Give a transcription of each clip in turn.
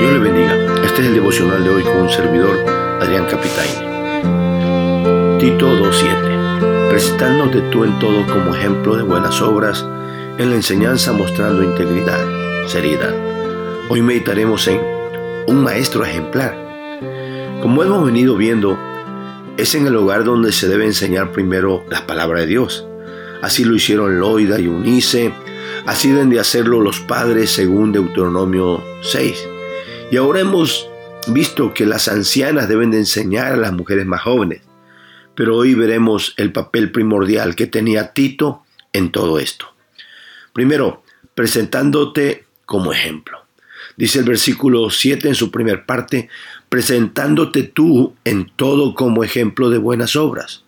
Dios le bendiga. Este es el devocional de hoy con un servidor, Adrián Capitaine. Tito 2.7. Presentándote tú en todo como ejemplo de buenas obras, en la enseñanza mostrando integridad, seriedad. Hoy meditaremos en un maestro ejemplar. Como hemos venido viendo, es en el hogar donde se debe enseñar primero la palabra de Dios. Así lo hicieron Loida y Unice, así deben de hacerlo los padres según Deuteronomio 6. Y ahora hemos visto que las ancianas deben de enseñar a las mujeres más jóvenes. Pero hoy veremos el papel primordial que tenía Tito en todo esto. Primero, presentándote como ejemplo. Dice el versículo 7 en su primer parte, presentándote tú en todo como ejemplo de buenas obras.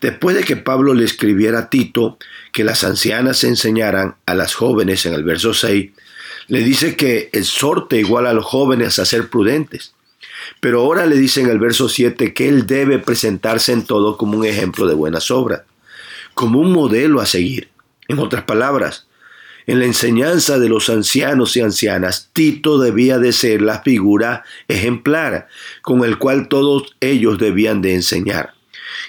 Después de que Pablo le escribiera a Tito que las ancianas enseñaran a las jóvenes en el verso 6, le dice que exhorte igual a los jóvenes a ser prudentes. Pero ahora le dice en el verso 7 que él debe presentarse en todo como un ejemplo de buenas obras, como un modelo a seguir. En otras palabras, en la enseñanza de los ancianos y ancianas, Tito debía de ser la figura ejemplar con el cual todos ellos debían de enseñar.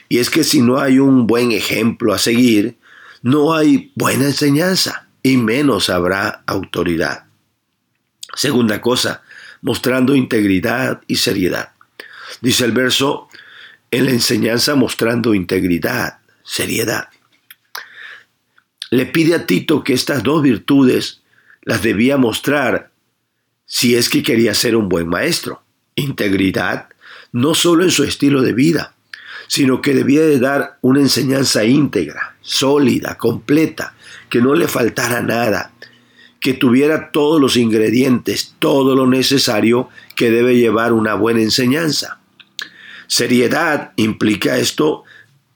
Y es que si no hay un buen ejemplo a seguir, no hay buena enseñanza y menos habrá autoridad. Segunda cosa, mostrando integridad y seriedad. Dice el verso, en la enseñanza mostrando integridad, seriedad. Le pide a Tito que estas dos virtudes las debía mostrar si es que quería ser un buen maestro. Integridad, no solo en su estilo de vida, sino que debía de dar una enseñanza íntegra, sólida, completa, que no le faltara nada, que tuviera todos los ingredientes, todo lo necesario que debe llevar una buena enseñanza. Seriedad implica esto,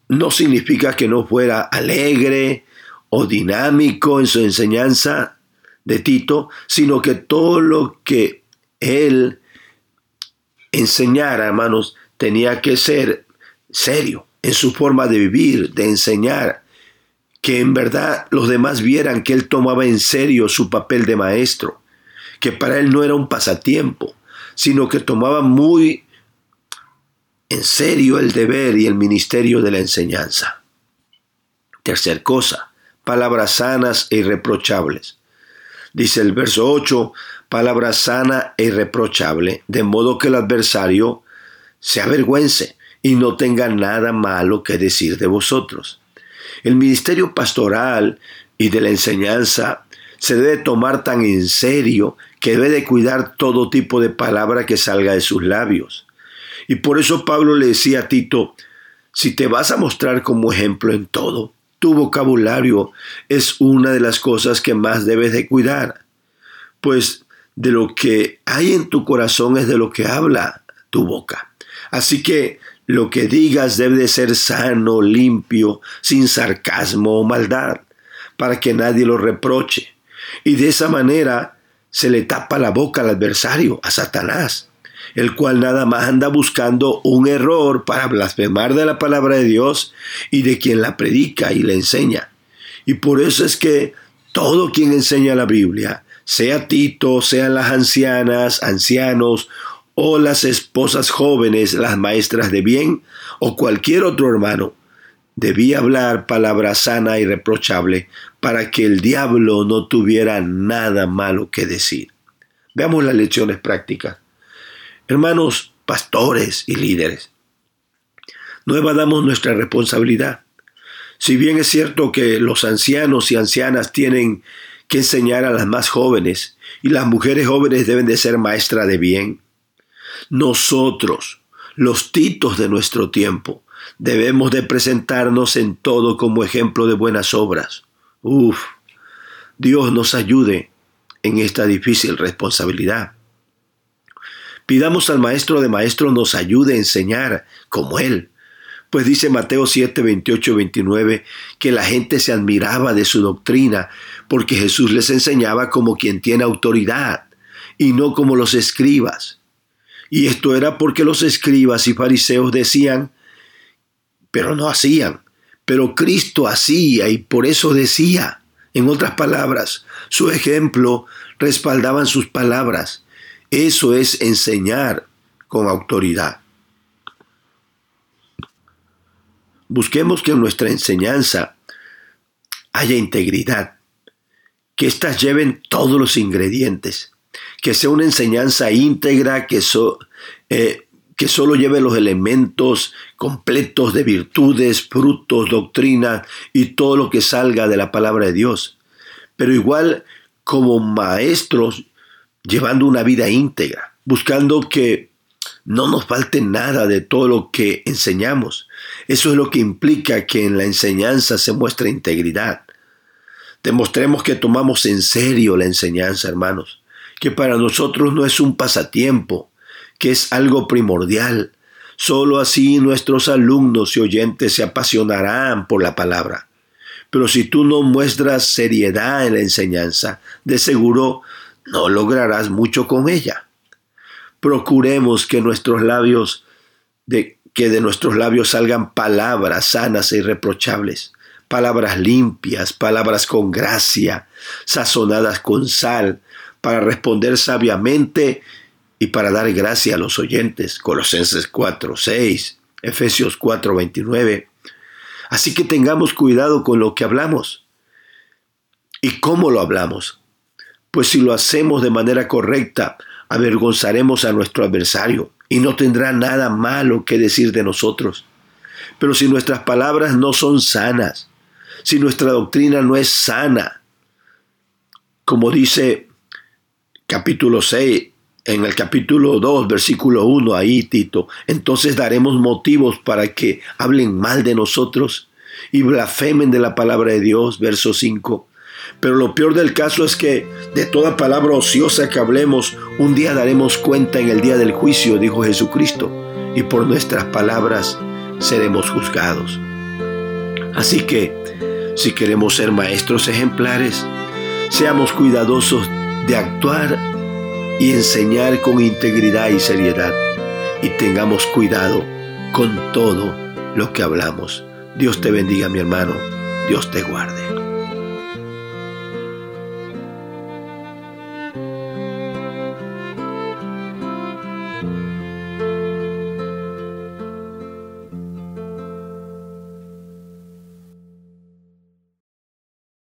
no significa que no fuera alegre o dinámico en su enseñanza de Tito, sino que todo lo que él enseñara, hermanos, tenía que ser serio en su forma de vivir, de enseñar, que en verdad los demás vieran que él tomaba en serio su papel de maestro, que para él no era un pasatiempo, sino que tomaba muy en serio el deber y el ministerio de la enseñanza. Tercer cosa, palabras sanas e irreprochables. Dice el verso 8, palabra sana e irreprochable, de modo que el adversario se avergüence y no tenga nada malo que decir de vosotros. El ministerio pastoral y de la enseñanza se debe tomar tan en serio que debe de cuidar todo tipo de palabra que salga de sus labios. Y por eso Pablo le decía a Tito, si te vas a mostrar como ejemplo en todo, tu vocabulario es una de las cosas que más debes de cuidar, pues de lo que hay en tu corazón es de lo que habla tu boca. Así que lo que digas debe de ser sano, limpio, sin sarcasmo o maldad, para que nadie lo reproche. Y de esa manera se le tapa la boca al adversario, a Satanás, el cual nada más anda buscando un error para blasfemar de la palabra de Dios y de quien la predica y la enseña. Y por eso es que todo quien enseña la Biblia, sea Tito, sean las ancianas, ancianos o las esposas jóvenes, las maestras de bien, o cualquier otro hermano, debía hablar palabra sana y reprochable para que el diablo no tuviera nada malo que decir. Veamos las lecciones prácticas. Hermanos, pastores y líderes, no evadamos nuestra responsabilidad. Si bien es cierto que los ancianos y ancianas tienen que enseñar a las más jóvenes y las mujeres jóvenes deben de ser maestras de bien, nosotros, los titos de nuestro tiempo, debemos de presentarnos en todo como ejemplo de buenas obras. Uf, Dios nos ayude en esta difícil responsabilidad. Pidamos al Maestro de Maestros nos ayude a enseñar como Él. Pues dice Mateo 7, 28, 29 que la gente se admiraba de su doctrina porque Jesús les enseñaba como quien tiene autoridad y no como los escribas. Y esto era porque los escribas y fariseos decían, pero no hacían. Pero Cristo hacía y por eso decía. En otras palabras, su ejemplo respaldaban sus palabras Eso es enseñar con autoridad. Busquemos que en nuestra enseñanza haya integridad, que éstas lleven todos los ingredientes, que sea una enseñanza íntegra, que, eh, que solo lleve los elementos completos de virtudes, frutos, doctrina y todo lo que salga de la palabra de Dios. Pero igual como maestros, llevando una vida íntegra, buscando que no nos falte nada de todo lo que enseñamos. Eso es lo que implica que en la enseñanza se muestre integridad. Demostremos que tomamos en serio la enseñanza, hermanos, que para nosotros no es un pasatiempo, que es algo primordial. Solo así nuestros alumnos y oyentes se apasionarán por la palabra. Pero si tú no muestras seriedad en la enseñanza, de seguro no lograrás mucho con ella procuremos que nuestros labios que de nuestros labios salgan palabras sanas e irreprochables, palabras limpias, palabras con gracia, sazonadas con sal, para responder sabiamente y para dar gracia a los oyentes. Colosenses 4, 6, Efesios 4, 29. Así que tengamos cuidado con lo que hablamos. ¿Y cómo lo hablamos? Pues si lo hacemos de manera correcta, avergonzaremos a nuestro adversario y no tendrá nada malo que decir de nosotros. Pero si nuestras palabras no son sanas, si nuestra doctrina no es sana, como dice capítulo 6, en el capítulo 2, versículo 1, ahí Tito, entonces daremos motivos para que hablen mal de nosotros y blasfemen de la palabra de Dios, verso 5. Pero lo peor del caso es que de toda palabra ociosa que hablemos, un día daremos cuenta en el día del juicio, dijo Jesucristo, y por nuestras palabras seremos juzgados. Así que, si queremos ser maestros ejemplares, seamos cuidadosos de actuar y enseñar con integridad y seriedad, y tengamos cuidado con todo lo que hablamos. Dios te bendiga, mi hermano. Dios te guarde.